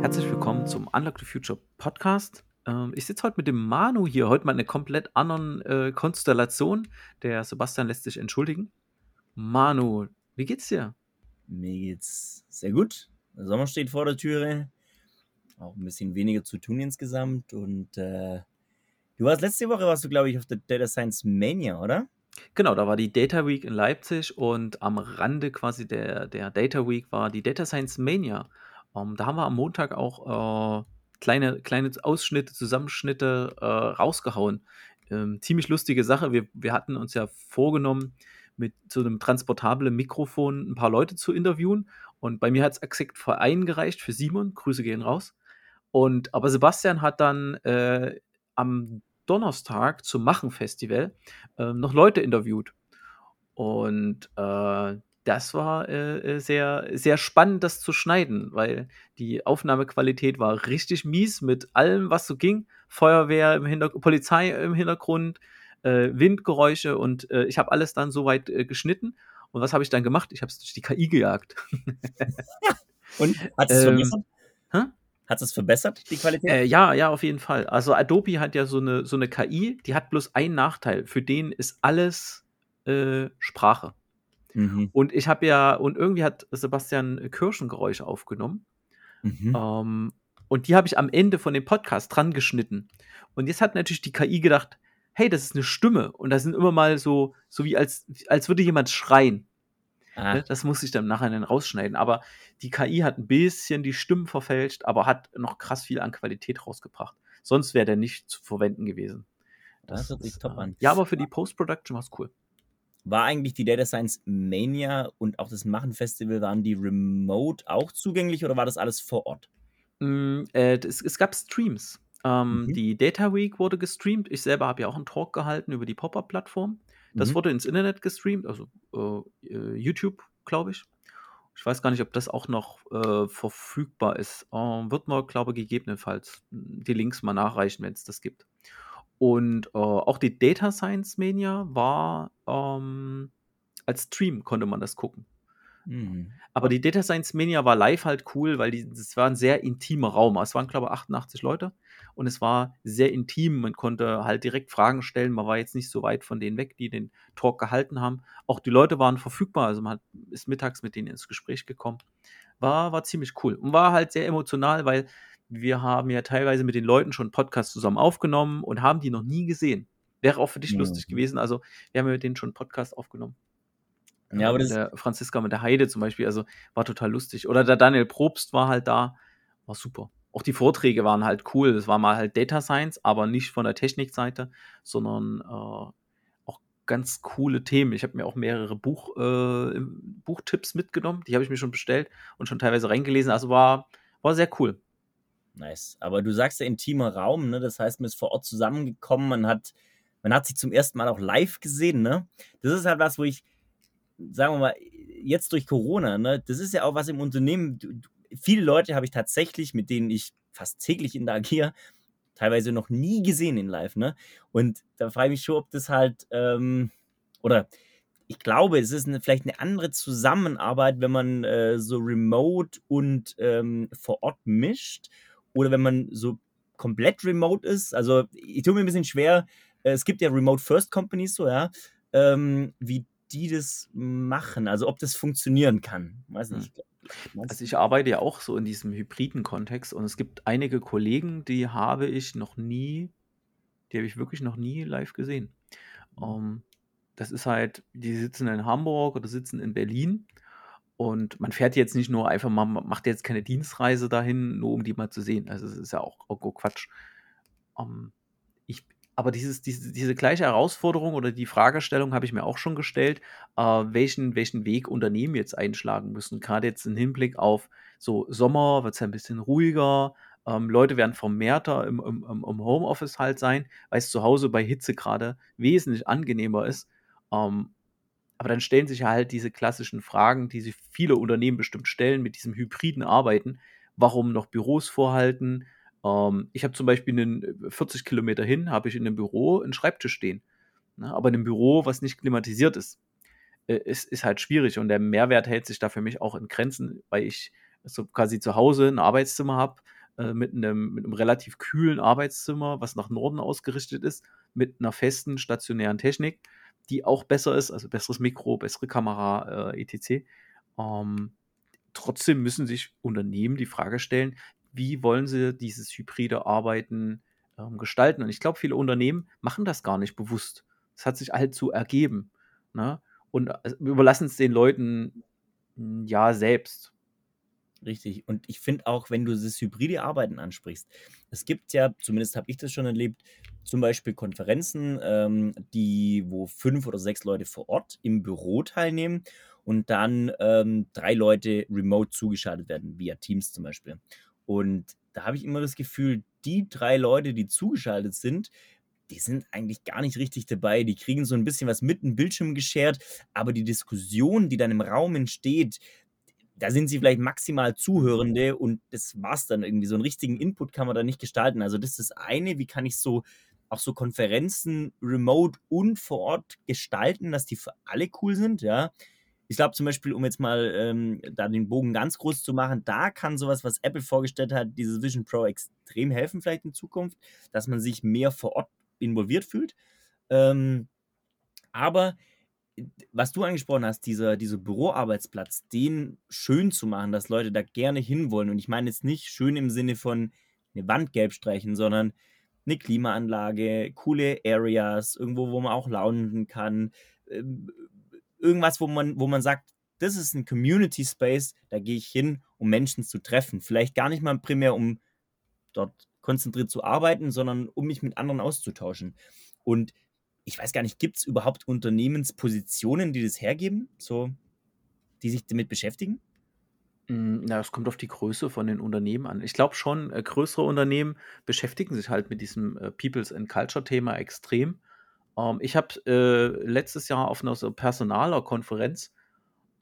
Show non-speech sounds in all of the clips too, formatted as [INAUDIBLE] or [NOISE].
Herzlich willkommen zum Unlock the Future Podcast. Ähm, ich sitze heute mit dem Manu hier, heute mal in einer komplett anderen äh, Konstellation. Der Sebastian lässt sich entschuldigen. Manu, wie geht's dir? Mir geht's sehr gut. Der Sommer steht vor der Türe. Auch ein bisschen weniger zu tun insgesamt. Und äh, du warst letzte Woche, warst du, glaube ich, auf der Data Science Mania, oder? Genau, da war die Data Week in Leipzig und am Rande quasi der, der Data Week war die Data Science Mania. Um, da haben wir am Montag auch äh, kleine, kleine Ausschnitte, Zusammenschnitte äh, rausgehauen. Ähm, ziemlich lustige Sache. Wir, wir hatten uns ja vorgenommen, mit so einem transportablen Mikrofon ein paar Leute zu interviewen. Und bei mir hat es exakt für eingereicht, für Simon. Grüße gehen raus. Und aber Sebastian hat dann äh, am Donnerstag zum Machen-Festival äh, noch Leute interviewt. Und äh, das war äh, äh, sehr, sehr spannend, das zu schneiden, weil die Aufnahmequalität war richtig mies mit allem, was so ging. Feuerwehr im Hintergrund, Polizei im Hintergrund, äh, Windgeräusche und äh, ich habe alles dann soweit äh, geschnitten. Und was habe ich dann gemacht? Ich habe es durch die KI gejagt. [LAUGHS] und hat es ähm? Hat es verbessert, die Qualität? Äh, ja, ja, auf jeden Fall. Also Adobe hat ja so eine, so eine KI, die hat bloß einen Nachteil. Für den ist alles äh, Sprache. Mhm. Und ich habe ja, und irgendwie hat Sebastian Kirschengeräusche aufgenommen. Mhm. Ähm, und die habe ich am Ende von dem Podcast dran geschnitten. Und jetzt hat natürlich die KI gedacht, hey, das ist eine Stimme. Und da sind immer mal so, so wie als, als würde jemand schreien. Ah. Das muss ich dann nachher dann rausschneiden. Aber die KI hat ein bisschen die Stimmen verfälscht, aber hat noch krass viel an Qualität rausgebracht. Sonst wäre der nicht zu verwenden gewesen. Das, das hört sich top an. Ja, aber für die Post-Production war es cool. War eigentlich die Data Science Mania und auch das Machen Festival, waren die remote auch zugänglich oder war das alles vor Ort? Mm, äh, es, es, gab Streams. Ähm, mhm. Die Data Week wurde gestreamt. Ich selber habe ja auch einen Talk gehalten über die Pop-Up-Plattform. Das mhm. wurde ins Internet gestreamt, also äh, äh YouTube, glaube ich. Ich weiß gar nicht, ob das auch noch äh, verfügbar ist. Äh, wird man, glaube ich, gegebenenfalls die Links mal nachreichen, wenn es das gibt. Und äh, auch die Data Science Mania war ähm, als Stream konnte man das gucken. Mhm. Aber die Data Science Mania war live halt cool, weil es war ein sehr intimer Raum. Es waren, glaube ich, 88 Leute und es war sehr intim. Man konnte halt direkt Fragen stellen. Man war jetzt nicht so weit von denen weg, die den Talk gehalten haben. Auch die Leute waren verfügbar. Also man ist mittags mit denen ins Gespräch gekommen. War, war ziemlich cool und war halt sehr emotional, weil wir haben ja teilweise mit den Leuten schon Podcasts zusammen aufgenommen und haben die noch nie gesehen. Wäre auch für dich mhm. lustig gewesen. Also, wir haben ja mit denen schon Podcast aufgenommen. Ja, aber mit das der Franziska mit der Heide zum Beispiel, also war total lustig. Oder der Daniel Probst war halt da, war super. Auch die Vorträge waren halt cool. Es war mal halt Data Science, aber nicht von der Technikseite, sondern äh, auch ganz coole Themen. Ich habe mir auch mehrere Buch, äh, Buchtipps mitgenommen, die habe ich mir schon bestellt und schon teilweise reingelesen. Also war, war sehr cool. Nice. Aber du sagst ja intimer Raum, ne? Das heißt, man ist vor Ort zusammengekommen, man hat, man hat sich zum ersten Mal auch live gesehen, ne? Das ist halt was, wo ich, sagen wir mal, jetzt durch Corona, ne? Das ist ja auch was im Unternehmen. Du, viele Leute habe ich tatsächlich, mit denen ich fast täglich interagiere, teilweise noch nie gesehen in live, ne? Und da frage ich mich schon, ob das halt, ähm, oder ich glaube, es ist eine, vielleicht eine andere Zusammenarbeit, wenn man äh, so remote und ähm, vor Ort mischt oder wenn man so komplett remote ist. Also ich tue mir ein bisschen schwer. Äh, es gibt ja Remote First Companies, so ja, ähm, wie die das machen. Also ob das funktionieren kann. Weiß nicht. Also ich arbeite ja auch so in diesem hybriden Kontext und es gibt einige Kollegen, die habe ich noch nie, die habe ich wirklich noch nie live gesehen. Um, hm. ähm, das ist halt, die sitzen in Hamburg oder sitzen in Berlin und man fährt jetzt nicht nur einfach mal, macht jetzt keine Dienstreise dahin, nur um die mal zu sehen. Also es ist ja auch, auch Quatsch. Um, ähm, ich, aber dieses, diese, diese gleiche Herausforderung oder die Fragestellung habe ich mir auch schon gestellt, äh, welchen, welchen Weg Unternehmen jetzt einschlagen müssen. Gerade jetzt im Hinblick auf so Sommer wird es ja ein bisschen ruhiger. Ähm, Leute werden vermehrter im, im, im Homeoffice halt sein, weil es zu Hause bei Hitze gerade wesentlich angenehmer ist. Ähm, aber dann stellen sich halt diese klassischen Fragen, die sich viele Unternehmen bestimmt stellen mit diesem hybriden Arbeiten. Warum noch Büros vorhalten? Ähm, ich habe zum Beispiel einen 40 äh, Kilometer hin, habe ich in einem Büro einen Schreibtisch stehen. Ne? Aber in einem Büro, was nicht klimatisiert ist. äh, ist, ist halt schwierig und der Mehrwert hält sich da für mich auch in Grenzen, weil ich so quasi zu Hause ein Arbeitszimmer habe äh, mit, einem, mit einem relativ kühlen Arbeitszimmer, was nach Norden ausgerichtet ist, mit einer festen stationären Technik, die auch besser ist, also besseres Mikro, bessere Kamera, äh, etc. Ähm, trotzdem müssen sich Unternehmen die Frage stellen, wie wollen sie dieses hybride Arbeiten ähm, gestalten? Und ich glaube, viele Unternehmen machen das gar nicht bewusst. Es hat sich halt so ergeben. Ne? Und äh, überlassen es den Leuten hm, ja selbst. Richtig. Und ich finde auch, wenn du das hybride Arbeiten ansprichst, es gibt ja, zumindest habe ich das schon erlebt, zum Beispiel Konferenzen, ähm, die, wo fünf oder sechs Leute vor Ort im Büro teilnehmen und dann ähm, drei Leute remote zugeschaltet werden, via Teams zum Beispiel. Und da habe ich immer das Gefühl, die drei Leute, die zugeschaltet sind, die sind eigentlich gar nicht richtig dabei. Die kriegen so ein bisschen was mit dem Bildschirm geschert, aber die Diskussion, die dann im Raum entsteht, da sind sie vielleicht maximal Zuhörende und das war's dann irgendwie. So einen richtigen Input kann man da nicht gestalten. Also das ist das eine, wie kann ich so auch so Konferenzen remote und vor Ort gestalten, dass die für alle cool sind, ja. Ich glaube zum Beispiel, um jetzt mal ähm, da den Bogen ganz groß zu machen, da kann sowas, was Apple vorgestellt hat, dieses Vision Pro extrem helfen, vielleicht in Zukunft, dass man sich mehr vor Ort involviert fühlt. Ähm, aber was du angesprochen hast, dieser, dieser Büroarbeitsplatz, den schön zu machen, dass Leute da gerne hinwollen. Und ich meine jetzt nicht schön im Sinne von eine Wand gelb streichen, sondern eine Klimaanlage, coole Areas, irgendwo, wo man auch launen kann. Irgendwas, wo man, wo man sagt, das ist ein Community Space, da gehe ich hin, um Menschen zu treffen. Vielleicht gar nicht mal primär, um dort konzentriert zu arbeiten, sondern um mich mit anderen auszutauschen. Und ich weiß gar nicht, gibt es überhaupt Unternehmenspositionen, die das hergeben, so, die sich damit beschäftigen? Hm, na, es kommt auf die Größe von den Unternehmen an. Ich glaube schon, äh, größere Unternehmen beschäftigen sich halt mit diesem äh, Peoples and Culture Thema extrem. Ähm, ich habe äh, letztes Jahr auf einer so personaler Konferenz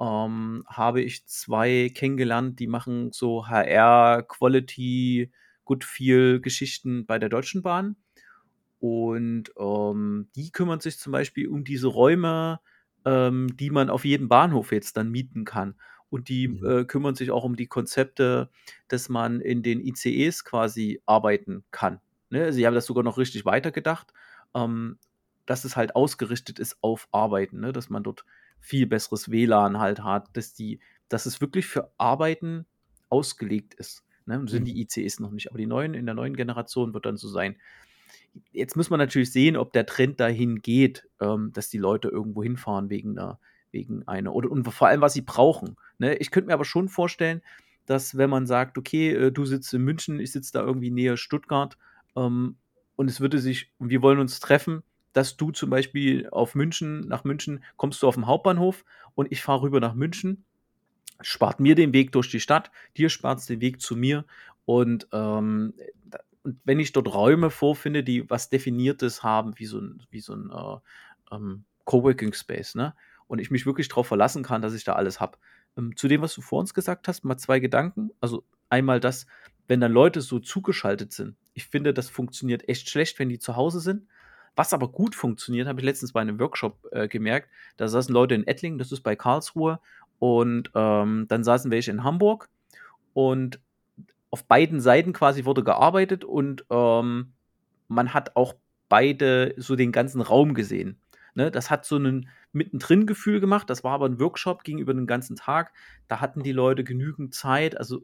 ähm, habe ich zwei kennengelernt, die machen so HR, Quality, Good Feel Geschichten bei der Deutschen Bahn. Und ähm, die kümmern sich zum Beispiel um diese Räume, ähm, die man auf jedem Bahnhof jetzt dann mieten kann. Und die mhm. äh, kümmern sich auch um die Konzepte, dass man in den ICEs quasi arbeiten kann. Ne? Sie haben das sogar noch richtig weitergedacht, ähm, dass es halt ausgerichtet ist auf Arbeiten, ne? dass man dort viel besseres WLAN halt hat, dass die, dass es wirklich für Arbeiten ausgelegt ist. Ne? Und sind mhm. die ICEs noch nicht, aber die neuen, in der neuen Generation wird dann so sein. Jetzt muss man natürlich sehen, ob der Trend dahin geht, ähm, dass die Leute irgendwo hinfahren wegen einer, wegen einer, oder und vor allem, was sie brauchen. Ne? Ich könnte mir aber schon vorstellen, dass wenn man sagt, okay, äh, du sitzt in München, ich sitze da irgendwie näher Stuttgart, ähm, und es würde sich, wir wollen uns treffen, dass du zum Beispiel auf München, nach München kommst du auf dem Hauptbahnhof und ich fahre rüber nach München, spart mir den Weg durch die Stadt, dir spart es den Weg zu mir und ähm, und wenn ich dort Räume vorfinde, die was Definiertes haben, wie so ein, wie so ein äh, ähm, Coworking Space, ne? Und ich mich wirklich darauf verlassen kann, dass ich da alles habe. Ähm, zu dem, was du vor uns gesagt hast, mal zwei Gedanken. Also einmal das, wenn dann Leute so zugeschaltet sind. Ich finde, das funktioniert echt schlecht, wenn die zu Hause sind. Was aber gut funktioniert, habe ich letztens bei einem Workshop äh, gemerkt. Da saßen Leute in Ettlingen, das ist bei Karlsruhe, und ähm, dann saßen welche in Hamburg. Und auf beiden Seiten quasi wurde gearbeitet und ähm, man hat auch beide so den ganzen Raum gesehen. Ne, das hat so ein mittendrin Gefühl gemacht. Das war aber ein Workshop gegenüber den ganzen Tag. Da hatten die Leute genügend Zeit. Also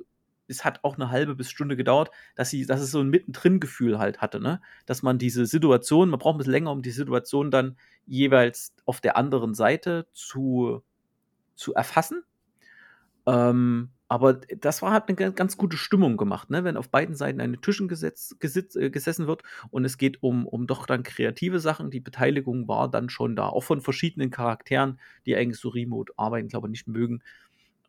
es hat auch eine halbe bis Stunde gedauert, dass sie, dass es so ein mittendrin Gefühl halt hatte, ne? Dass man diese Situation, man braucht ein bisschen länger, um die Situation dann jeweils auf der anderen Seite zu, zu erfassen. Ähm, aber das war halt eine ganz gute Stimmung gemacht, ne? wenn auf beiden Seiten den Tischen äh, gesessen wird und es geht um, um doch dann kreative Sachen. Die Beteiligung war dann schon da, auch von verschiedenen Charakteren, die eigentlich so remote arbeiten, glaube ich, nicht mögen.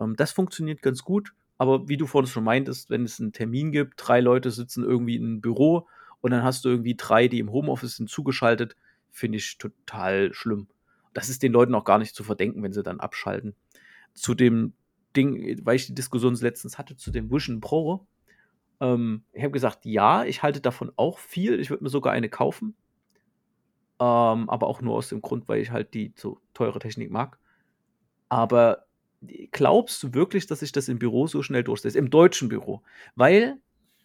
Ähm, das funktioniert ganz gut, aber wie du vorhin schon meintest, wenn es einen Termin gibt, drei Leute sitzen irgendwie in einem Büro und dann hast du irgendwie drei, die im Homeoffice sind, zugeschaltet, finde ich total schlimm. Das ist den Leuten auch gar nicht zu verdenken, wenn sie dann abschalten. Zu dem Ding, weil ich die Diskussion letztens hatte zu dem Vision Pro. Ähm, ich habe gesagt, ja, ich halte davon auch viel. Ich würde mir sogar eine kaufen. Ähm, aber auch nur aus dem Grund, weil ich halt die so teure Technik mag. Aber glaubst du wirklich, dass sich das im Büro so schnell durchsetzt? Im deutschen Büro? Weil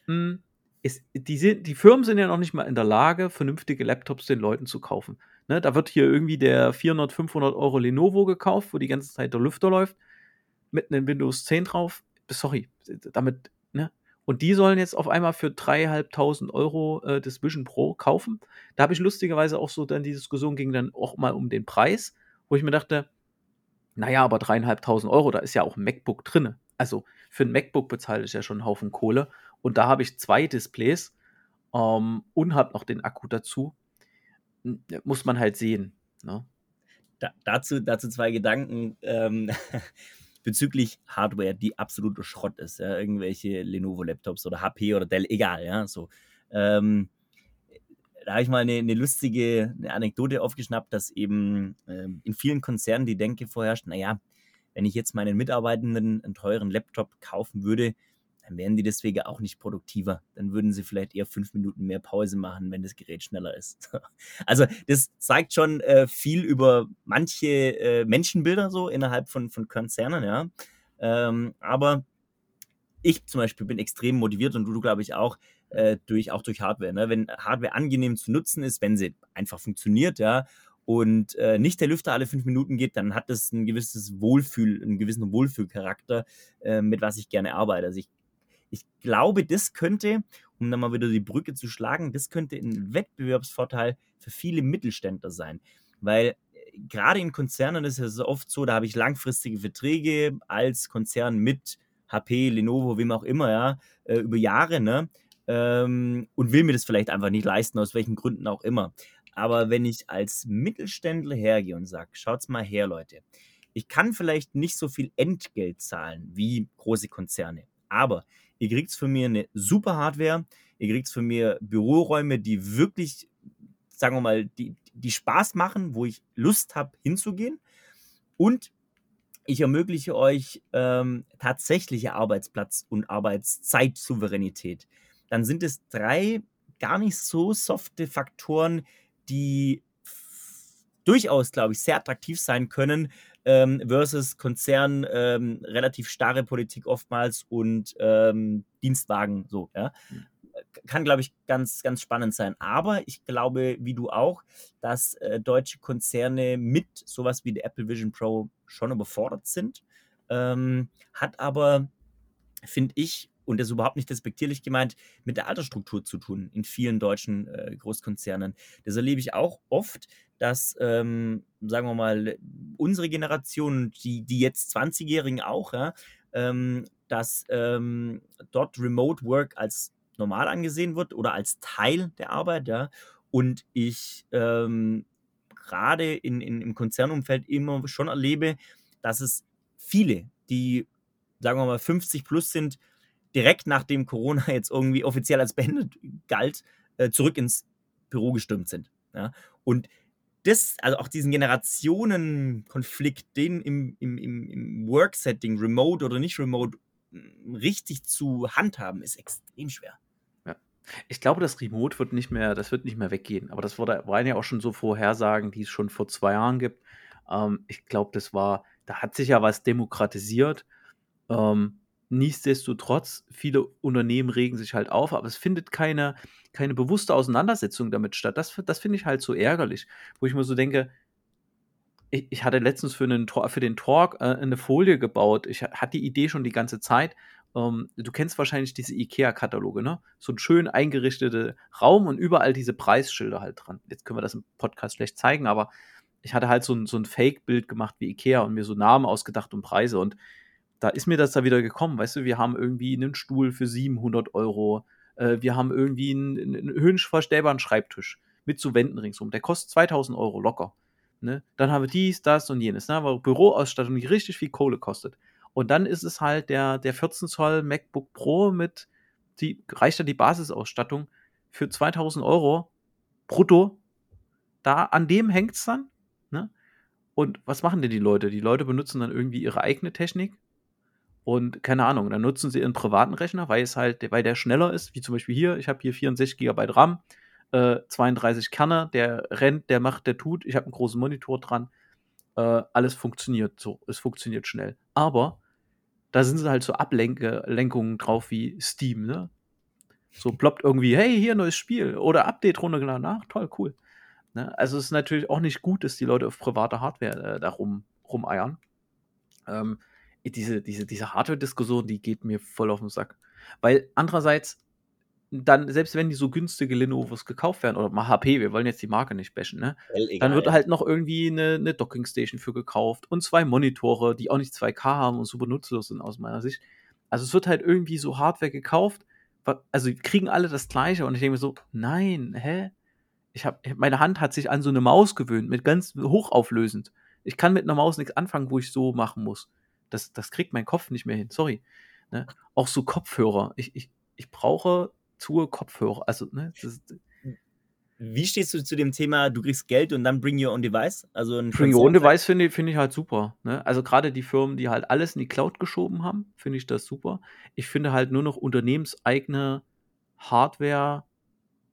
mh, hm, es, die, die Firmen sind ja noch nicht mal in der Lage, vernünftige Laptops den Leuten zu kaufen. Ne, da wird hier irgendwie der 400, 500 Euro Lenovo gekauft, wo die ganze Zeit der Lüfter läuft, mit einem Windows 10 drauf. Sorry, damit, ne? Und die sollen jetzt auf einmal für 3.500 Euro äh, das Vision Pro kaufen. Da habe ich lustigerweise auch so dann die Diskussion ging dann auch mal um den Preis, wo ich mir dachte, naja, aber 3.500 Euro, da ist ja auch ein MacBook drin. Also für ein MacBook bezahle ich ja schon einen Haufen Kohle. Und da habe ich zwei Displays ähm, und habe noch den Akku dazu muss man halt sehen. Ne? Da, dazu, dazu zwei Gedanken ähm, [LAUGHS] bezüglich Hardware, die absoluter Schrott ist. Ja? Irgendwelche Lenovo-Laptops oder HP oder Dell, egal. Ja? So, ähm, da habe ich mal eine, eine, lustige eine Anekdote aufgeschnappt, dass eben ähm, in vielen Konzernen die Denke vorherrscht, naja, wenn ich jetzt meinen Mitarbeitenden einen teuren Laptop kaufen würde, dann wären die deswegen auch nicht produktiver. Dann würden sie vielleicht eher fünf Minuten mehr Pause machen, wenn das Gerät schneller ist. [LAUGHS] also das zeigt schon äh, viel über manche äh, Menschenbilder so innerhalb von, von Konzernen, ja. Ähm, aber ich zum Beispiel bin extrem motiviert und du, glaube ich, auch, äh, durch, auch durch Hardware. Ne? Wenn Hardware angenehm zu nutzen ist, wenn sie einfach funktioniert, ja, und äh, nicht der Lüfter alle fünf Minuten geht, dann hat das ein gewisses Wohlfühl, einen gewissen Wohlfühlcharakter, äh, mit was ich gerne arbeite. Also ich ich glaube, das könnte, um dann mal wieder die Brücke zu schlagen, das könnte ein Wettbewerbsvorteil für viele Mittelständler sein. Weil äh, gerade in Konzernen ist es oft so, da habe ich langfristige Verträge als Konzern mit HP, Lenovo, wem auch immer, ja, äh, über Jahre, ne? Ähm, und will mir das vielleicht einfach nicht leisten, aus welchen Gründen auch immer. Aber wenn ich als Mittelständler hergehe und sage, schaut's mal her, Leute, ich kann vielleicht nicht so viel Entgelt zahlen wie große Konzerne, aber Ihr kriegt von mir eine super Hardware. Ihr kriegt von mir Büroräume, die wirklich, sagen wir mal, die, die Spaß machen, wo ich Lust habe hinzugehen. Und ich ermögliche euch ähm, tatsächliche Arbeitsplatz- und Arbeitszeit-Souveränität. Dann sind es drei gar nicht so softe Faktoren, die durchaus, glaube ich, sehr attraktiv sein können, ähm, versus Konzern, ähm, relativ starre Politik oftmals und ähm, Dienstwagen so, ja. Mhm. Kann, glaube ich, ganz, ganz spannend sein. Aber ich glaube, wie du auch, dass äh, deutsche Konzerne mit sowas wie der Apple Vision Pro schon überfordert sind. Ähm, hat aber, finde ich, und das ist überhaupt nicht respektierlich gemeint, mit der Altersstruktur zu tun in vielen deutschen äh, Großkonzernen. Das erlebe ich auch oft, dass, ähm, sagen wir mal, unsere Generation, die, die jetzt 20-Jährigen auch, ja, ähm, dass ähm, dort Remote Work als normal angesehen wird oder als Teil der Arbeit, ja. Und ich ähm, gerade in, in, im Konzernumfeld immer schon erlebe, dass es viele, die, sagen wir mal, 50 plus sind, direkt nachdem Corona [LAUGHS] jetzt irgendwie offiziell als beendet galt, äh, zurück ins Büro gestürmt sind. Ja? Und das, also auch diesen Generationenkonflikt, den im, im, im, im Work-Setting, remote oder nicht remote, mm, richtig zu handhaben, ist extrem schwer. Ja. Ich glaube, das Remote wird nicht mehr, das wird nicht mehr weggehen. Aber das waren ja auch schon so Vorhersagen, die es schon vor zwei Jahren gibt. Ähm, ich glaube, das war, da hat sich ja was demokratisiert. Ähm, Nichtsdestotrotz, viele Unternehmen regen sich halt auf, aber es findet keine, keine bewusste Auseinandersetzung damit statt. Das, das finde ich halt so ärgerlich, wo ich mir so denke, ich, ich hatte letztens für, einen, für den Talk äh, eine Folie gebaut. Ich hatte die Idee schon die ganze Zeit. Ähm, du kennst wahrscheinlich diese IKEA-Kataloge, ne? So ein schön eingerichteter Raum und überall diese Preisschilder halt dran. Jetzt können wir das im Podcast schlecht zeigen, aber ich hatte halt so ein, so ein Fake-Bild gemacht wie IKEA und mir so Namen ausgedacht und Preise und da ist mir das da wieder gekommen, weißt du, wir haben irgendwie einen Stuhl für 700 Euro, äh, wir haben irgendwie einen, einen höhenverstellbaren Schreibtisch mit so Wänden ringsum, der kostet 2000 Euro locker. Ne? Dann haben wir dies, das und jenes, ne? weil Büroausstattung, die richtig viel Kohle kostet. Und dann ist es halt der, der 14 Zoll MacBook Pro mit, die reicht ja die Basisausstattung für 2000 Euro brutto. Da, an dem hängt es dann. Ne? Und was machen denn die Leute? Die Leute benutzen dann irgendwie ihre eigene Technik, und keine Ahnung, dann nutzen sie ihren privaten Rechner, weil es halt, weil der schneller ist, wie zum Beispiel hier, ich habe hier 64 GB RAM, äh, 32 Kerne, der rennt, der macht, der tut, ich habe einen großen Monitor dran. äh, alles funktioniert so, es funktioniert schnell. Aber da sind halt so Ablenkungen drauf wie Steam, ne? So ploppt irgendwie, hey, hier neues Spiel oder Update runtergeladen. Ach, toll, cool. Ne? Also es ist natürlich auch nicht gut, dass die Leute auf private Hardware äh, da rum, rumeiern. Ähm, diese, diese, diese Hardware-Diskussion, die geht mir voll auf den Sack. Weil andererseits, dann, selbst wenn die so günstige Lenovos gekauft werden, oder mal HP, wir wollen jetzt die Marke nicht bashen, ne? Egal, dann wird halt noch irgendwie eine, eine Dockingstation für gekauft und zwei Monitore, die auch nicht 2K haben und super nutzlos sind aus meiner Sicht. Also es wird halt irgendwie so Hardware gekauft, also kriegen alle das gleiche und ich denke mir so, nein, hä? Ich hab, meine Hand hat sich an so eine Maus gewöhnt, mit ganz hochauflösend. Ich kann mit einer Maus nichts anfangen, wo ich so machen muss. Das, das kriegt mein Kopf nicht mehr hin, sorry. Ne? Auch so Kopfhörer. Ich, ich, ich brauche zu Kopfhörer. Also, ne, das, Wie stehst du zu dem Thema, du kriegst Geld und dann bring your own device? Also ein Bring Your Own Device finde ich, finde ich halt super. Ne? Also gerade die Firmen, die halt alles in die Cloud geschoben haben, finde ich das super. Ich finde halt nur noch unternehmenseigene Hardware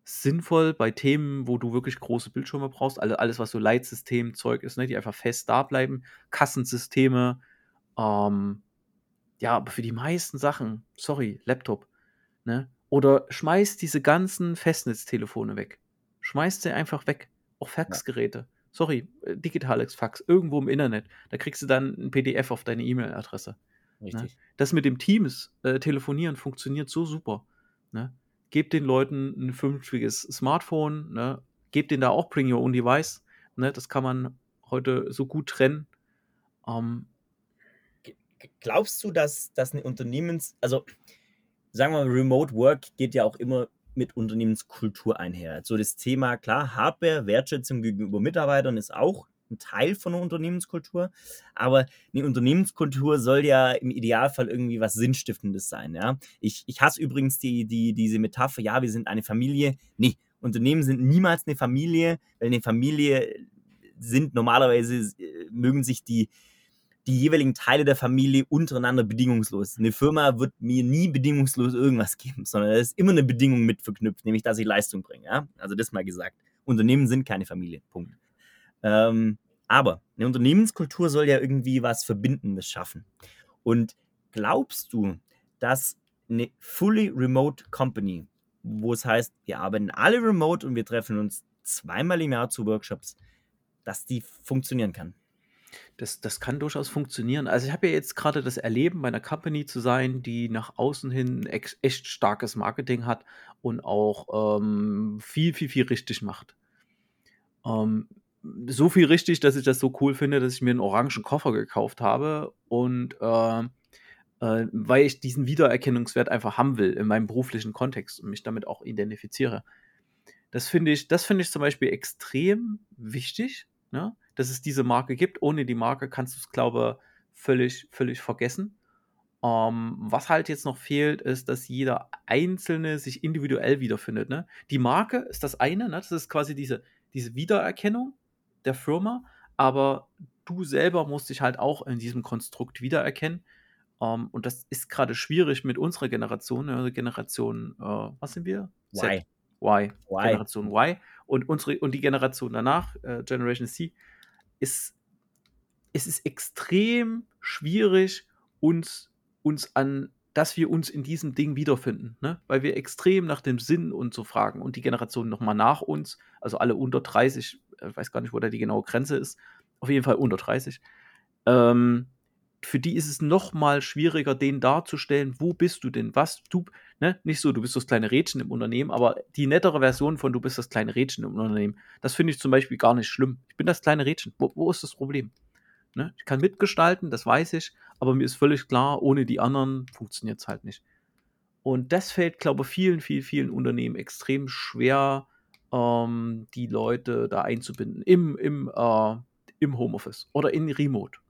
sinnvoll bei Themen, wo du wirklich große Bildschirme brauchst. Alle, alles, was so Leitsystem-Zeug ist, ne? die einfach fest da bleiben. Kassensysteme. Ähm, ja, aber für die meisten Sachen, sorry, Laptop. Ne? Oder schmeiß diese ganzen Festnetztelefone weg. Schmeiß sie einfach weg. Auch Faxgeräte. Sorry, äh, digitales Fax, irgendwo im Internet. Da kriegst du dann ein PDF auf deine E-Mail-Adresse. Richtig. Das mit dem Teams äh, telefonieren funktioniert so super. Ne? Gebt den Leuten ein vernünftiges Smartphone, ne? gebt denen da auch Bring Your Own Device. Ne? Das kann man heute so gut trennen. Ähm, Glaubst du, dass, dass eine Unternehmens-, also sagen wir mal, Remote Work geht ja auch immer mit Unternehmenskultur einher. So das Thema, klar, Hardware, Wertschätzung gegenüber Mitarbeitern ist auch ein Teil von einer Unternehmenskultur, aber eine Unternehmenskultur soll ja im Idealfall irgendwie was Sinnstiftendes sein. Ja? Ich, ich hasse übrigens die, die, diese Metapher, ja, wir sind eine Familie. Nee, Unternehmen sind niemals eine Familie, weil eine Familie sind normalerweise, äh, mögen sich die, die jeweiligen Teile der Familie untereinander bedingungslos. Eine Firma wird mir nie bedingungslos irgendwas geben, sondern da ist immer eine Bedingung mit verknüpft, nämlich dass ich Leistung bringe. Ja? Also das mal gesagt. Unternehmen sind keine Familie. Punkt. Ähm, aber eine Unternehmenskultur soll ja irgendwie was Verbindendes schaffen. Und glaubst du, dass eine fully remote Company, wo es heißt, wir arbeiten alle remote und wir treffen uns zweimal im Jahr zu Workshops, dass die funktionieren kann? Das, das kann durchaus funktionieren. Also ich habe ja jetzt gerade das Erleben, bei einer Company zu sein, die nach außen hin echt starkes Marketing hat und auch ähm, viel, viel, viel richtig macht. Ähm, so viel richtig, dass ich das so cool finde, dass ich mir einen orangen Koffer gekauft habe und ähm, äh, weil ich diesen Wiedererkennungswert einfach haben will in meinem beruflichen Kontext und mich damit auch identifiziere. Das finde ich, das finde ich zum Beispiel extrem wichtig, ne? Dass es diese Marke gibt. Ohne die Marke kannst du es, glaube ich, völlig, völlig vergessen. Ähm, was halt jetzt noch fehlt, ist, dass jeder Einzelne sich individuell wiederfindet. Ne? Die Marke ist das eine, ne? das ist quasi diese, diese Wiedererkennung der Firma, aber du selber musst dich halt auch in diesem Konstrukt wiedererkennen. Ähm, und das ist gerade schwierig mit unserer Generation, ne? Generation, äh, was sind wir? Why? Y, Why? Generation Y. Und, unsere, und die Generation danach, äh, Generation C, ist, es ist extrem schwierig, uns, uns an, dass wir uns in diesem Ding wiederfinden, ne? weil wir extrem nach dem Sinn und so fragen. Und die Generation nochmal nach uns, also alle unter 30, ich äh, weiß gar nicht, wo da die genaue Grenze ist, auf jeden Fall unter 30, ähm, für die ist es noch mal schwieriger, denen darzustellen, wo bist du denn, was du, ne, nicht so, du bist das kleine Rädchen im Unternehmen, aber die nettere Version von du bist das kleine Rädchen im Unternehmen, das finde ich zum Beispiel gar nicht schlimm. Ich bin das kleine Rädchen. Wo, wo ist das Problem? Ne? Ich kann mitgestalten, das weiß ich, aber mir ist völlig klar, ohne die anderen funktioniert es halt nicht. Und das fällt, glaube ich, vielen, vielen, vielen Unternehmen extrem schwer, ähm, die Leute da einzubinden im, im, äh, im Homeoffice oder in Remote.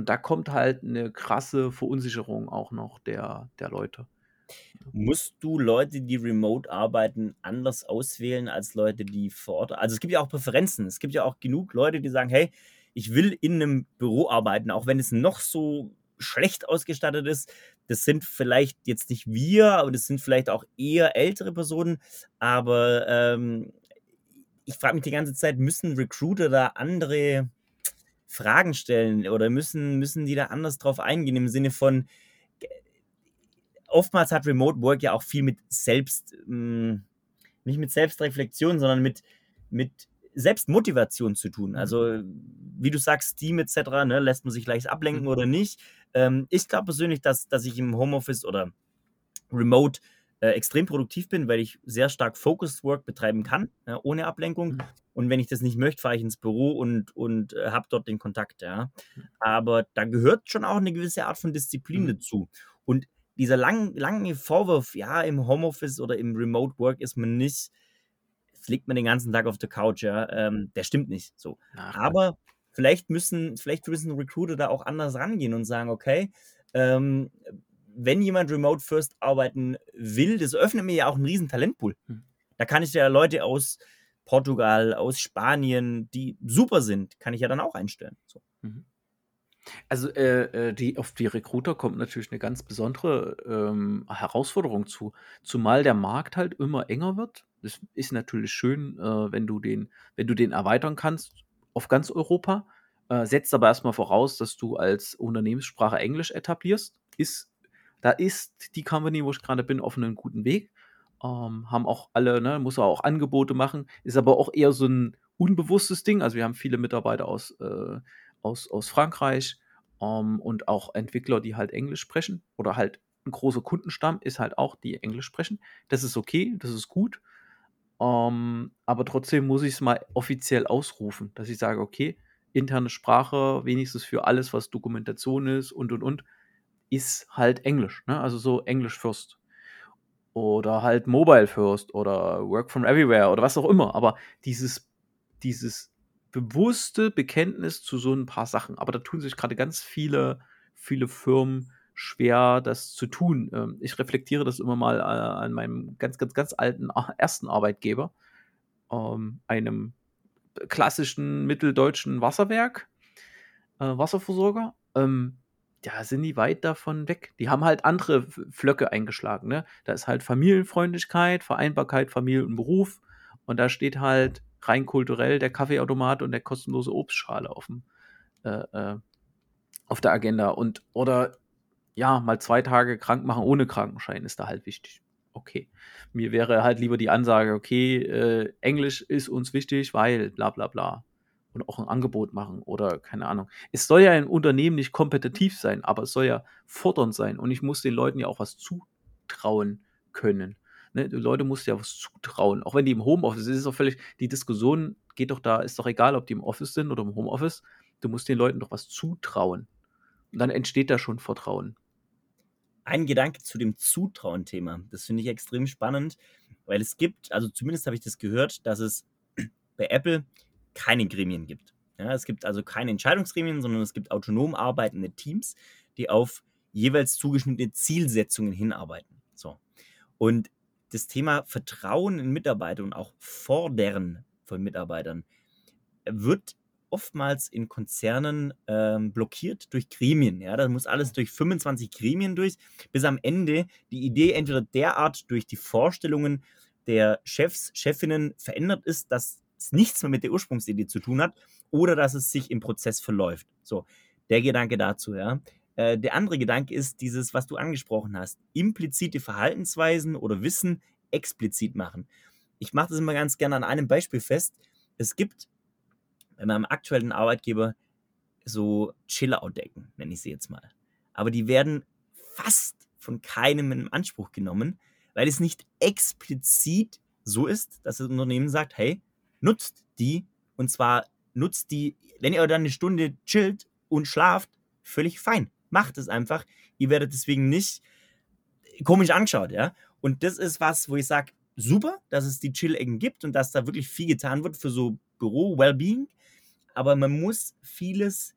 Und da kommt halt eine krasse Verunsicherung auch noch der, der Leute. Musst du Leute, die remote arbeiten, anders auswählen als Leute, die vor Ort? Also es gibt ja auch Präferenzen. Es gibt ja auch genug Leute, die sagen, hey, ich will in einem Büro arbeiten, auch wenn es noch so schlecht ausgestattet ist. Das sind vielleicht jetzt nicht wir, aber das sind vielleicht auch eher ältere Personen. Aber ähm, ich frage mich die ganze Zeit, müssen Recruiter da andere Fragen stellen oder müssen, müssen die da anders drauf eingehen im Sinne von, oftmals hat Remote Work ja auch viel mit Selbst, mh, hm, nicht mit Selbstreflexion, sondern mit, mit Selbstmotivation zu tun. Mhm. Also, wie du sagst, Steam etc., ne, lässt man sich leicht ablenken mhm. oder nicht. Ähm, ich glaube persönlich, dass, dass ich im Homeoffice oder Remote äh, extrem produktiv bin, weil ich sehr stark Focused Work betreiben kann, ja, ohne Ablenkung. Mhm. Und wenn ich das nicht möchte, fahre ich ins Büro und, und äh, habe dort den Kontakt. Ja. Mhm. Aber da gehört schon auch eine gewisse Art von Disziplin mhm. dazu. Und dieser lang, lange Vorwurf, ja, im Homeoffice oder im Remote Work ist man nicht, jetzt liegt man den ganzen Tag auf der Couch, ja, ähm, der stimmt nicht so. Ach, Aber vielleicht müssen, vielleicht müssen Recruiter da auch anders rangehen und sagen, okay, ähm, wenn jemand remote first arbeiten will, das öffnet mir ja auch einen riesen Talentpool. Hm. Da kann ich ja Leute aus Portugal, aus Spanien, die super sind, kann ich ja dann auch einstellen. So. Mhm. Also äh, äh, die, auf die Recruiter kommt natürlich eine ganz besondere ähm, Herausforderung zu, zumal der Markt halt immer enger wird. Es ist natürlich schön, äh, wenn du den, wenn du den erweitern kannst auf ganz Europa. Äh, setzt aber erstmal voraus, dass du als Unternehmenssprache Englisch etablierst. Ist, da ist die Company, wo ich gerade bin, auf einem guten Weg. Ähm, haben auch alle, ne, muss auch Angebote machen, ist aber auch eher so ein unbewusstes Ding. Also wir haben viele Mitarbeiter aus, äh, aus, aus Frankreich ähm, und auch Entwickler, die halt Englisch sprechen oder halt ein großer Kundenstamm ist halt auch, die Englisch sprechen. Das ist okay, das ist gut. Ähm, aber trotzdem muss ich es mal offiziell ausrufen, dass ich sage, okay, interne Sprache, wenigstens für alles, was Dokumentation ist und und und, ist halt Englisch. Ne? Also so Englisch first. Oder halt Mobile first oder Work from Everywhere oder was auch immer. Aber dieses, dieses bewusste Bekenntnis zu so ein paar Sachen. Aber da tun sich gerade ganz viele, viele Firmen schwer, das zu tun. Ähm, ich reflektiere das immer mal äh, an meinem ganz, ganz, ganz alten ersten Arbeitgeber, ähm, einem klassischen mitteldeutschen Wasserwerk, äh, Wasserversorger. Ja, sind die weit davon weg. Die haben halt andere Flöcke eingeschlagen. Ne? Da ist halt Familienfreundlichkeit, Vereinbarkeit, Familie und Beruf. Und da steht halt rein kulturell der Kaffeeautomat und der kostenlose Obstschale auf dem, äh, äh, auf der Agenda. Und oder ja, mal zwei Tage krank machen ohne Krankenschein ist da halt wichtig. Okay. Mir wäre halt lieber die Ansage, okay, äh, Englisch ist uns wichtig, weil bla bla bla. Und auch ein Angebot machen oder keine Ahnung. Es soll ja ein Unternehmen nicht kompetitiv sein, aber es soll ja fordernd sein. Und ich muss den Leuten ja auch was zutrauen können. Ne, die Leute musst ja was zutrauen. Auch wenn die im Homeoffice sind, ist doch völlig, die Diskussion geht doch da, ist doch egal, ob die im Office sind oder im Homeoffice. Du musst den Leuten doch was zutrauen. Und dann entsteht da schon Vertrauen. Ein Gedanke zu dem Zutrauen-Thema. Das finde ich extrem spannend, weil es gibt, also zumindest habe ich das gehört, dass es [CLEARS THROAT] bei Apple keine Gremien gibt. Ja, es gibt also keine Entscheidungsgremien, sondern es gibt autonom arbeitende Teams, die auf jeweils zugeschnittene Zielsetzungen hinarbeiten. So. Und das Thema Vertrauen in Mitarbeiter und auch Fordern von Mitarbeitern wird oftmals in Konzernen ähm, blockiert durch Gremien. Ja, da muss alles durch 25 Gremien durch, bis am Ende die Idee entweder derart durch die Vorstellungen der Chefs, Chefinnen verändert ist, dass nichts mehr mit der Ursprungsidee zu tun hat oder dass es sich im Prozess verläuft. So, der Gedanke dazu, ja. Äh, der andere Gedanke ist dieses, was du angesprochen hast, implizite Verhaltensweisen oder Wissen explizit machen. Ich mache das immer ganz gerne an einem Beispiel fest. Es gibt bei meinem aktuellen Arbeitgeber so Chill-Out-Decken, nenne ich sie jetzt mal. Aber die werden fast von keinem in Anspruch genommen, weil es nicht explizit so ist, dass das Unternehmen sagt, hey, nutzt die und zwar nutzt die, wenn ihr dann eine Stunde chillt und schlaft, völlig fein macht es einfach. Ihr werdet deswegen nicht komisch angeschaut, ja. Und das ist was, wo ich sage, super, dass es die Chill-Ecken gibt und dass da wirklich viel getan wird für so Büro-Wellbeing. Aber man muss vieles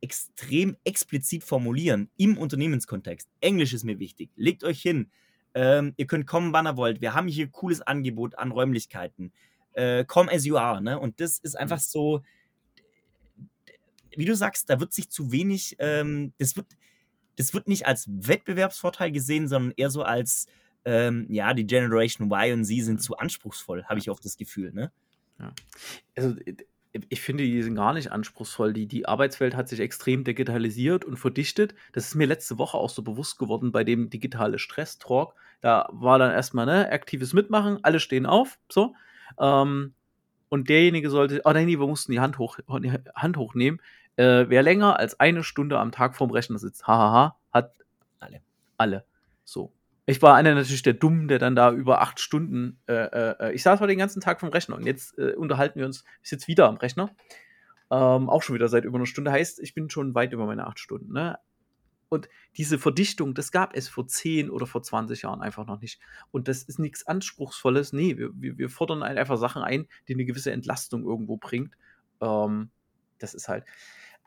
extrem explizit formulieren im Unternehmenskontext. Englisch ist mir wichtig. Legt euch hin. Ähm, ihr könnt kommen, wann ihr wollt. Wir haben hier cooles Angebot an Räumlichkeiten. Äh, come as you are. Ne? Und das ist einfach so, wie du sagst, da wird sich zu wenig, ähm, das, wird, das wird nicht als Wettbewerbsvorteil gesehen, sondern eher so als, ähm, ja, die Generation Y und Z sind zu anspruchsvoll, habe ich oft das Gefühl, ne? Ja. Also ich finde, die sind gar nicht anspruchsvoll. Die, die Arbeitswelt hat sich extrem digitalisiert und verdichtet. Das ist mir letzte Woche auch so bewusst geworden bei dem digitale Stress-Talk. Da war dann erstmal ne, aktives Mitmachen, alle stehen auf, so. Ähm, und derjenige sollte, oh nein, nee, wir mussten die Hand, hoch, die Hand hochnehmen. Äh, wer länger als eine Stunde am Tag vorm Rechner sitzt, hahaha, hat alle. Alle. So. Ich war einer natürlich der Dumm, der dann da über acht Stunden, äh, äh, ich saß mal den ganzen Tag vom Rechner und jetzt äh, unterhalten wir uns, ich sitze wieder am Rechner. Ähm, auch schon wieder seit über einer Stunde. Heißt, ich bin schon weit über meine acht Stunden. Ne? Und diese Verdichtung, das gab es vor 10 oder vor 20 Jahren einfach noch nicht. Und das ist nichts Anspruchsvolles. Nee, wir, wir, fordern einfach Sachen ein, die eine gewisse Entlastung irgendwo bringt. Ähm, das ist halt.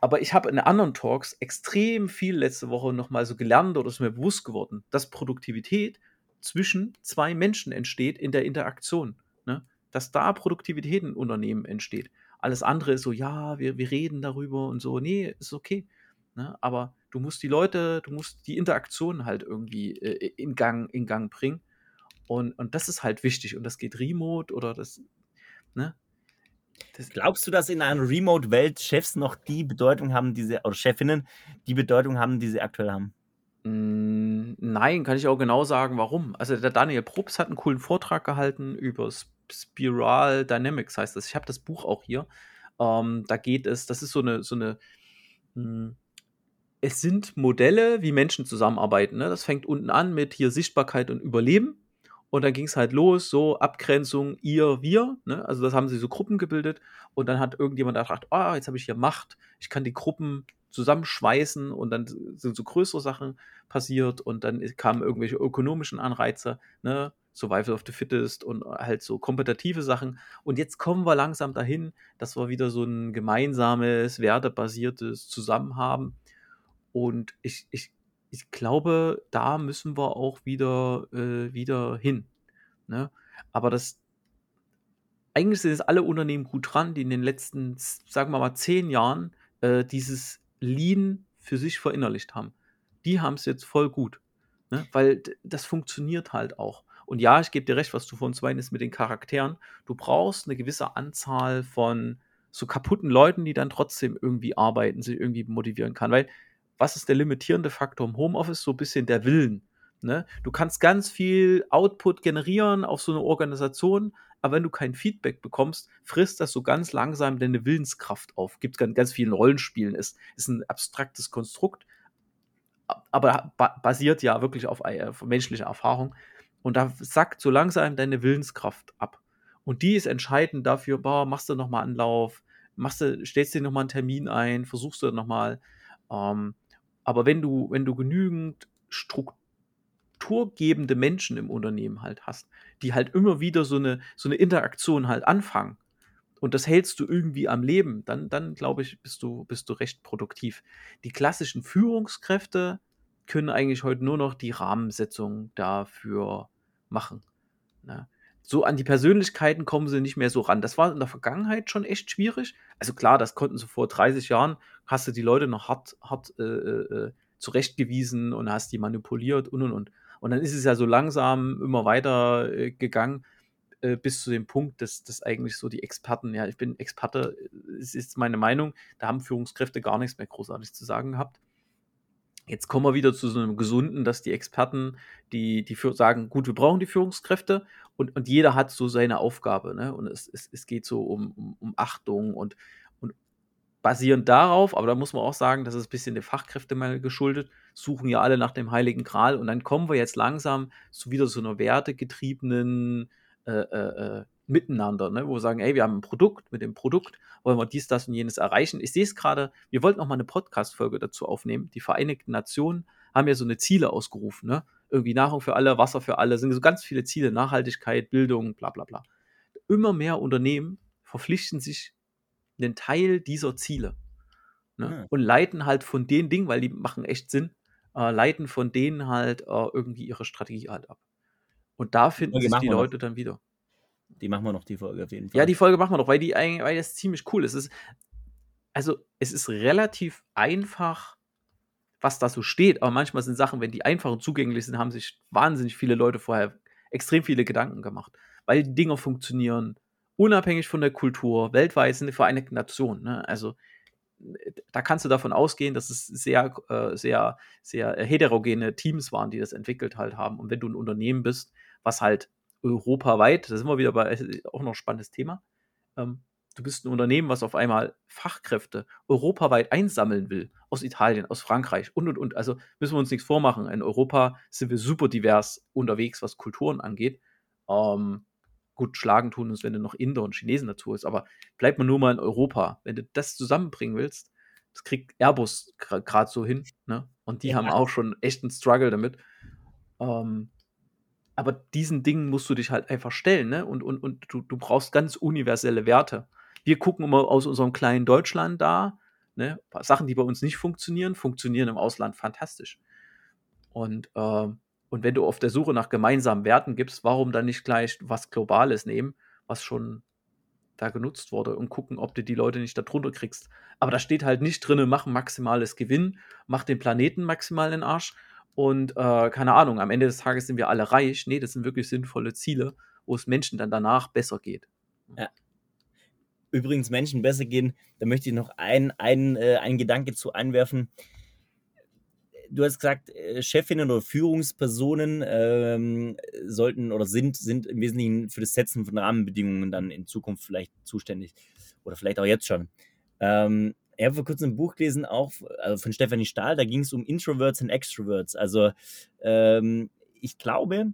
Aber ich habe in anderen Talks extrem viel letzte Woche nochmal so gelernt oder ist mir bewusst geworden, dass Produktivität zwischen zwei Menschen entsteht in der Interaktion. Ne? Dass da Produktivität in Unternehmen entsteht. Alles andere ist so, ja, wir, wir reden darüber und so. Nee, ist okay. Ne? Aber du musst die Leute, du musst die Interaktion halt irgendwie äh, in, Gang, in Gang bringen. Und, und das ist halt wichtig. Und das geht remote oder das, ne? Das Glaubst du, dass in einer Remote-Welt Chefs noch die Bedeutung haben, diese, oder Chefinnen, die Bedeutung haben, die sie aktuell haben? Mm, nein, kann ich auch genau sagen, warum. Also der Daniel Probst hat einen coolen Vortrag gehalten über Spiral Dynamics, heißt das. Ich habe das Buch auch hier. Ähm, da geht es, das ist so eine, so eine, mh, hm, es sind Modelle, wie Menschen zusammenarbeiten. Ne? Das fängt unten an mit hier Sichtbarkeit und Überleben. Und dann ging es halt los, so Abgrenzung, ihr, wir. Ne? Also das haben sie so Gruppen gebildet. Und dann hat irgendjemand gedacht, ah, oh, jetzt habe ich hier Macht. Ich kann die Gruppen zusammenschweißen und dann sind so größere Sachen passiert und dann kamen irgendwelche ökonomischen Anreize, ne? Survival of the Fittest und halt so kompetitive Sachen. Und jetzt kommen wir langsam dahin, dass wir wieder so ein gemeinsames, wertebasiertes Zusammenhaben. Und ich, ich ich glaube, da müssen wir auch wieder, äh, wieder hin. Ne? Aber das, eigentlich sind jetzt alle Unternehmen gut dran, die in den letzten, sagen wir mal, zehn Jahren äh, dieses Lean für sich verinnerlicht haben. Die haben es jetzt voll gut. Ne? Weil das funktioniert halt auch. Und ja, ich gebe dir recht, was du von uns meinst mit den Charakteren. Du brauchst eine gewisse Anzahl von so kaputten Leuten, die dann trotzdem irgendwie arbeiten, sich irgendwie motivieren kann. Weil was ist der limitierende Faktor im Homeoffice? So ein bisschen der Willen. Ne? Du kannst ganz viel Output generieren auf so eine Organisation, aber wenn du kein Feedback bekommst, frisst das so ganz langsam deine Willenskraft auf. Gibt es ganz, ganz vielen Rollenspielen, ist, ist ein abstraktes Konstrukt, aber ba basiert ja wirklich auf, auf menschlicher Erfahrung. Und da sackt so langsam deine Willenskraft ab. Und die ist entscheidend dafür, boah, machst du nochmal Anlauf, machst du, stellst dir nochmal einen Termin ein, versuchst du nochmal. Ähm, aber wenn du, wenn du genügend strukturgebende Menschen im Unternehmen halt hast, die halt immer wieder so eine, so eine Interaktion halt anfangen und das hältst du irgendwie am Leben, dann, dann glaube ich, bist du, bist du recht produktiv. Die klassischen Führungskräfte können eigentlich heute nur noch die Rahmensetzung dafür machen. Ne? So an die Persönlichkeiten kommen sie nicht mehr so ran. Das war in der Vergangenheit schon echt schwierig. Also klar, das konnten sie vor 30 Jahren, hast du die Leute noch hart, hart äh, äh, zurechtgewiesen und hast die manipuliert und und und. Und dann ist es ja so langsam immer weiter äh, gegangen äh, bis zu dem Punkt, dass, dass eigentlich so die Experten, ja, ich bin Experte, es ist meine Meinung, da haben Führungskräfte gar nichts mehr großartig zu sagen gehabt. Jetzt kommen wir wieder zu so einem gesunden, dass die Experten, die, die für, sagen, gut, wir brauchen die Führungskräfte und, und jeder hat so seine Aufgabe. Ne? Und es, es, es geht so um, um, um Achtung und, und basierend darauf, aber da muss man auch sagen, das ist ein bisschen der Fachkräftemangel geschuldet, suchen ja alle nach dem Heiligen Gral und dann kommen wir jetzt langsam zu wieder so einer wertegetriebenen äh, äh, äh miteinander, ne? wo wir sagen, ey, wir haben ein Produkt, mit dem Produkt wollen wir dies, das und jenes erreichen. Ich sehe es gerade, wir wollten auch mal eine Podcast-Folge dazu aufnehmen. Die Vereinigten Nationen haben ja so eine Ziele ausgerufen, ne? Irgendwie Nahrung für alle, Wasser für alle, sind so ganz viele Ziele, Nachhaltigkeit, Bildung, bla bla bla. Immer mehr Unternehmen verpflichten sich einen Teil dieser Ziele ne? Ja. Und leiten halt von den Dingen, weil die machen echt Sinn, äh, leiten von denen halt äh, irgendwie ihre Strategie halt ab. Und da finden sich die Leute dann wieder. Die machen wir noch, die Folge auf jeden Fall. Ja, die Folge machen wir noch, weil die weil das ziemlich cool ist. Es ist also, es ist relativ einfach, was da so steht, aber manchmal sind Sachen, wenn die einfach und zugänglich sind, haben sich wahnsinnig viele Leute vorher extrem viele Gedanken gemacht, weil die Dinger funktionieren unabhängig von der Kultur, weltweit sind die Vereinigten Nationen. Ne? Also da kannst du davon ausgehen, dass es sehr, äh, sehr, sehr heterogene Teams waren, die das entwickelt halt haben. Und wenn du ein Unternehmen bist, was halt europaweit, da sind wir wieder bei auch noch ein spannendes Thema, ähm, du bist ein Unternehmen, was auf einmal Fachkräfte europaweit einsammeln will, aus Italien, aus Frankreich und und und. Also müssen wir uns nichts vormachen. In Europa sind wir super divers unterwegs, was Kulturen angeht. Ähm, gut, schlagen tun uns, wenn du noch Inder und Chinesen dazu ist, aber bleib mal nur mal in Europa. Wenn du das zusammenbringen willst, das kriegt Airbus gerade so hin, ne? Und die ja. haben auch schon echt einen Struggle damit. Ähm, aber diesen Dingen musst du dich halt einfach stellen, ne? Und, und, und du, du brauchst ganz universelle Werte. Wir gucken immer aus unserem kleinen Deutschland da, ne? Sachen, die bei uns nicht funktionieren, funktionieren im Ausland fantastisch. Und äh, und wenn du auf der Suche nach gemeinsamen Werten gibst, warum dann nicht gleich was Globales nehmen, was schon da genutzt wurde und gucken, ob du die Leute nicht da drunter kriegst. Aber da steht halt nicht drin, mach maximales Gewinn, mach den Planeten maximal in den Arsch und äh, keine Ahnung, am Ende des Tages sind wir alle reich. Nee, das sind wirklich sinnvolle Ziele, wo es Menschen dann danach besser geht. Ja. Übrigens, Menschen besser gehen, da möchte ich noch einen, einen, äh, einen Gedanke zu einwerfen du hast gesagt, äh, Chefinnen oder Führungspersonen ähm, sollten oder sind, sind im Wesentlichen für das Setzen von Rahmenbedingungen dann in Zukunft vielleicht zuständig. Oder vielleicht auch jetzt schon. Ähm, ich habe vor kurzem ein Buch gelesen, auch also von Stefanie Stahl, da ging es um Introverts und Extroverts. Also ähm, ich glaube,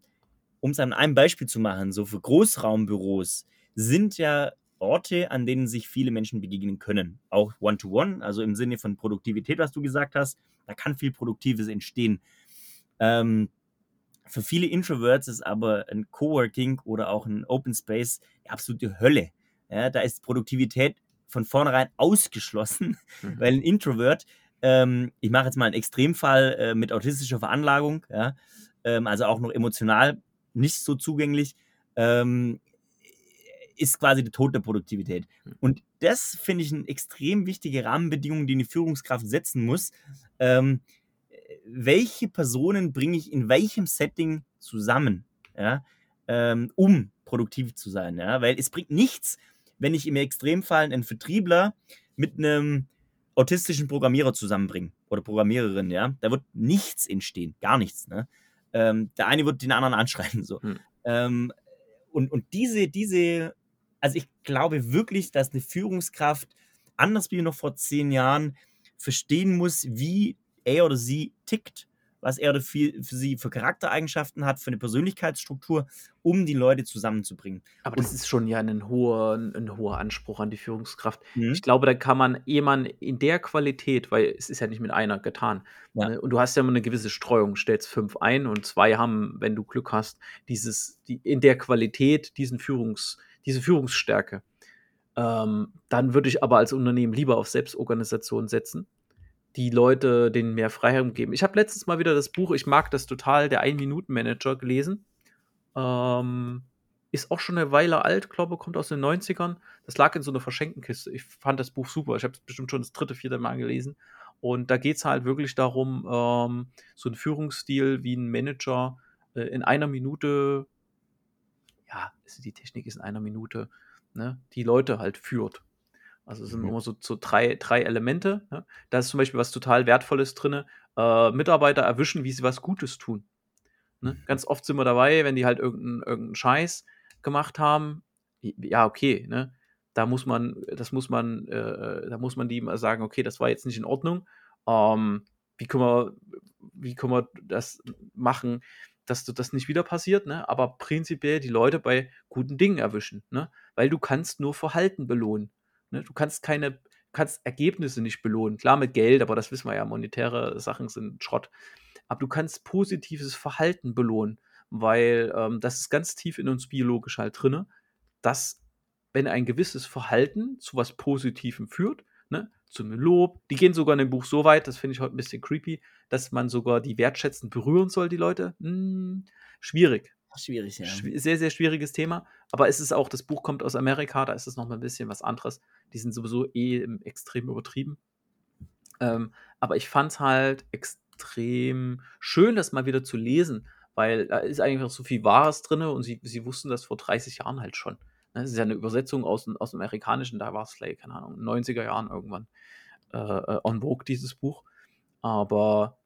um es an einem Beispiel zu machen, so für Großraumbüros sind ja Orte, an denen sich viele Menschen begegnen können. Auch One-to-One, -one, also im Sinne von Produktivität, was du gesagt hast. Da kann viel Produktives entstehen. Ähm, für viele Introverts ist aber ein Coworking oder auch ein Open Space die absolute Hölle. Ja, da ist Produktivität von vornherein ausgeschlossen, mhm. weil ein Introvert, ähm, ich mache jetzt mal einen Extremfall äh, mit autistischer Veranlagung, ja, ähm, also auch noch emotional nicht so zugänglich, ähm, ist quasi der Tod der Produktivität. Hm. Und das finde ich eine extrem wichtige Rahmenbedingung, die eine Führungskraft setzen muss. Ähm, welche Personen bringe ich in welchem Setting zusammen, ja, ähm, um produktiv zu sein? Ja? Weil es bringt nichts, wenn ich im Extremfall einen Vertriebler mit einem autistischen Programmierer zusammenbringe oder Programmiererin, ja, da wird nichts entstehen, gar nichts. Ne? Ähm, der eine wird den anderen [LAUGHS] anschreien. So. Hm. Ähm, und, und diese, diese also ich glaube wirklich, dass eine Führungskraft, anders wie noch vor zehn Jahren, verstehen muss, wie er oder sie tickt, was er oder für, für sie für Charaktereigenschaften hat, für eine Persönlichkeitsstruktur, um die Leute zusammenzubringen. Aber das ist schon ja ein hoher, ein hoher Anspruch an die Führungskraft. Mhm. Ich glaube, da kann man jemanden in der Qualität, weil es ist ja nicht mit einer getan, ja. ne? und du hast ja immer eine gewisse Streuung, stellst fünf ein und zwei haben, wenn du Glück hast, dieses, die, in der Qualität diesen Führungs- diese Führungsstärke. Ähm, dann würde ich aber als Unternehmen lieber auf Selbstorganisation setzen, die Leute denen mehr Freiheit geben. Ich habe letztens mal wieder das Buch, ich mag das total, der Ein-Minuten-Manager gelesen. Ähm, ist auch schon eine Weile alt, glaube kommt aus den 90ern. Das lag in so einer verschenkten Kiste. Ich fand das Buch super. Ich habe es bestimmt schon das dritte, vierte Mal gelesen. Und da geht es halt wirklich darum, ähm, so ein Führungsstil wie ein Manager äh, in einer Minute ja, die Technik ist in einer Minute, ne, die Leute halt führt. Also es sind mhm. immer so, so drei, drei Elemente. Ne? Da ist zum Beispiel was total Wertvolles drin. Äh, Mitarbeiter erwischen, wie sie was Gutes tun. Ne? Mhm. Ganz oft sind wir dabei, wenn die halt irgendeinen irgendein Scheiß gemacht haben. Ja, okay, ne? Da muss man, das muss man, äh, da muss man die mal sagen, okay, das war jetzt nicht in Ordnung. Ähm, wie können wir, wie können wir das machen? dass das nicht wieder passiert, ne? aber prinzipiell die Leute bei guten Dingen erwischen, ne? weil du kannst nur Verhalten belohnen. Ne? Du kannst keine, kannst Ergebnisse nicht belohnen. Klar mit Geld, aber das wissen wir ja, monetäre Sachen sind Schrott. Aber du kannst positives Verhalten belohnen, weil ähm, das ist ganz tief in uns biologisch halt drin, dass wenn ein gewisses Verhalten zu was Positivem führt, ne, zum Lob. Die gehen sogar in dem Buch so weit, das finde ich heute ein bisschen creepy, dass man sogar die wertschätzend berühren soll, die Leute. Hm, schwierig. Schwierig, ja. sehr, sehr schwieriges Thema. Aber es ist auch, das Buch kommt aus Amerika, da ist es nochmal ein bisschen was anderes. Die sind sowieso eh extrem übertrieben. Ähm, aber ich fand es halt extrem schön, das mal wieder zu lesen, weil da ist eigentlich noch so viel Wahres drin und sie, sie wussten das vor 30 Jahren halt schon. Das ist ja eine Übersetzung aus, aus dem Amerikanischen, da war es vielleicht, keine Ahnung, 90er Jahren irgendwann äh, äh, on Vogue, dieses Buch. Aber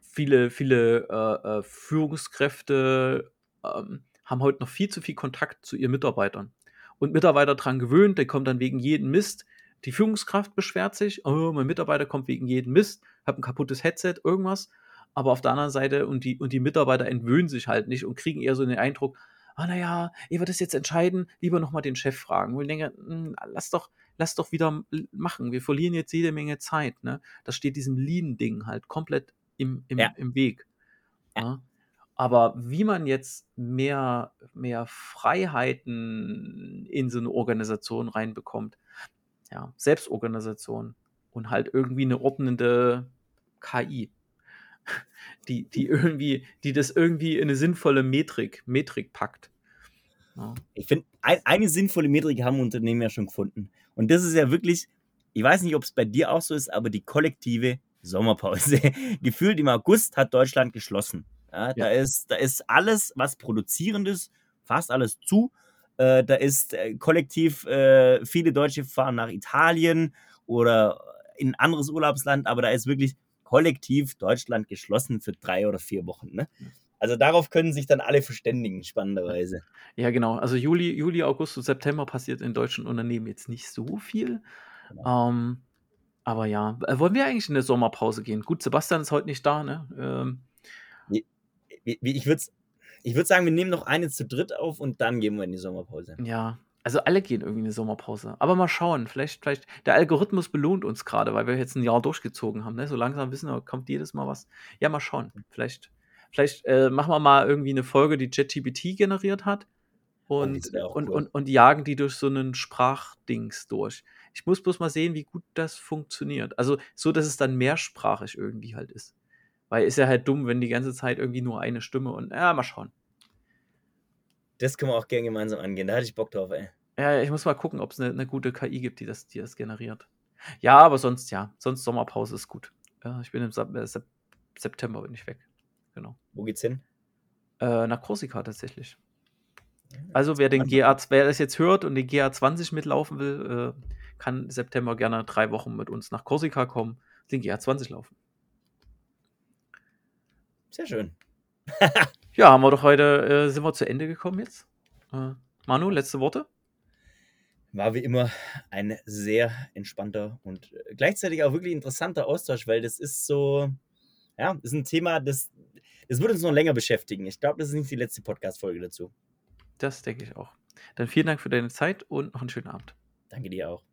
viele, viele äh, äh, Führungskräfte ähm, haben heute noch viel zu viel Kontakt zu ihren Mitarbeitern. Und Mitarbeiter daran gewöhnt, der kommt dann wegen jedem Mist. Die Führungskraft beschwert sich, oh, mein Mitarbeiter kommt wegen jedem Mist, hat ein kaputtes Headset, irgendwas. Aber auf der anderen Seite, und die, und die Mitarbeiter entwöhnen sich halt nicht und kriegen eher so den Eindruck, ah, naja, ihr wird das jetzt entscheiden, lieber nochmal den Chef fragen. Und ich denke, hm, lass doch, lass doch wieder machen. Wir verlieren jetzt jede Menge Zeit. Ne? Das steht diesem Lean-Ding halt komplett im, im, ja. im Weg. Ja. Aber wie man jetzt mehr, mehr Freiheiten in so eine Organisation reinbekommt, ja, Selbstorganisation und halt irgendwie eine ordnende KI, die, die irgendwie, die das irgendwie in eine sinnvolle Metrik, Metrik packt. Ja. Ich finde, ein, eine sinnvolle Metrik haben Unternehmen ja schon gefunden. Und das ist ja wirklich, ich weiß nicht, ob es bei dir auch so ist, aber die kollektive Sommerpause. [LAUGHS] Gefühlt im August hat Deutschland geschlossen. Ja, ja. Da, ist, da ist alles, was produzierend ist, fast alles zu. Äh, da ist äh, kollektiv, äh, viele Deutsche fahren nach Italien oder in ein anderes Urlaubsland, aber da ist wirklich kollektiv Deutschland geschlossen für drei oder vier Wochen. Ne? Also darauf können sich dann alle verständigen, spannenderweise. Ja, genau. Also Juli, Juli, August und September passiert in deutschen Unternehmen jetzt nicht so viel. Genau. Ähm, aber ja, wollen wir eigentlich in eine Sommerpause gehen? Gut, Sebastian ist heute nicht da, ne? Ähm, ich würde ich würd sagen, wir nehmen noch eine zu dritt auf und dann gehen wir in die Sommerpause. Ja, also alle gehen irgendwie in die Sommerpause. Aber mal schauen, vielleicht, vielleicht, der Algorithmus belohnt uns gerade, weil wir jetzt ein Jahr durchgezogen haben. Ne? So langsam wissen wir, kommt jedes Mal was. Ja, mal schauen. Vielleicht, vielleicht äh, machen wir mal irgendwie eine Folge, die ChatGPT generiert hat. Und, oh, und, cool. und, und jagen die durch so einen Sprachdings durch. Ich muss bloß mal sehen, wie gut das funktioniert. Also so, dass es dann mehrsprachig irgendwie halt ist. Weil ist ja halt dumm, wenn die ganze Zeit irgendwie nur eine Stimme und ja, mal schauen. Das können wir auch gerne gemeinsam angehen. Da hatte ich Bock drauf, ey. Ja, ich muss mal gucken, ob es eine, eine, gute KI gibt, die das, die das generiert. Ja, aber sonst ja. Sonst Sommerpause ist gut. Ja, ich bin im äh, September bin ich weg. Genau. Wo geht's hin? Äh, nach Korsika tatsächlich. Also wer den GA, wer das jetzt hört und den GA20 mitlaufen will, äh, kann September gerne drei Wochen mit uns nach Korsika kommen, den GA20 laufen. Sehr schön. ja, haben wir doch heute, äh, sind wir zu Ende gekommen jetzt. Äh, Manu, letzte Worte? War wie immer ein sehr entspannter und äh, gleichzeitig auch wirklich interessanter Austausch, weil das ist so, ja, ist ein Thema, das, das wird uns noch länger beschäftigen. Ich glaube, das ist nicht die letzte Podcast-Folge dazu. Das denke ich auch. Dann vielen Dank für deine Zeit und noch einen schönen Abend. Danke dir auch.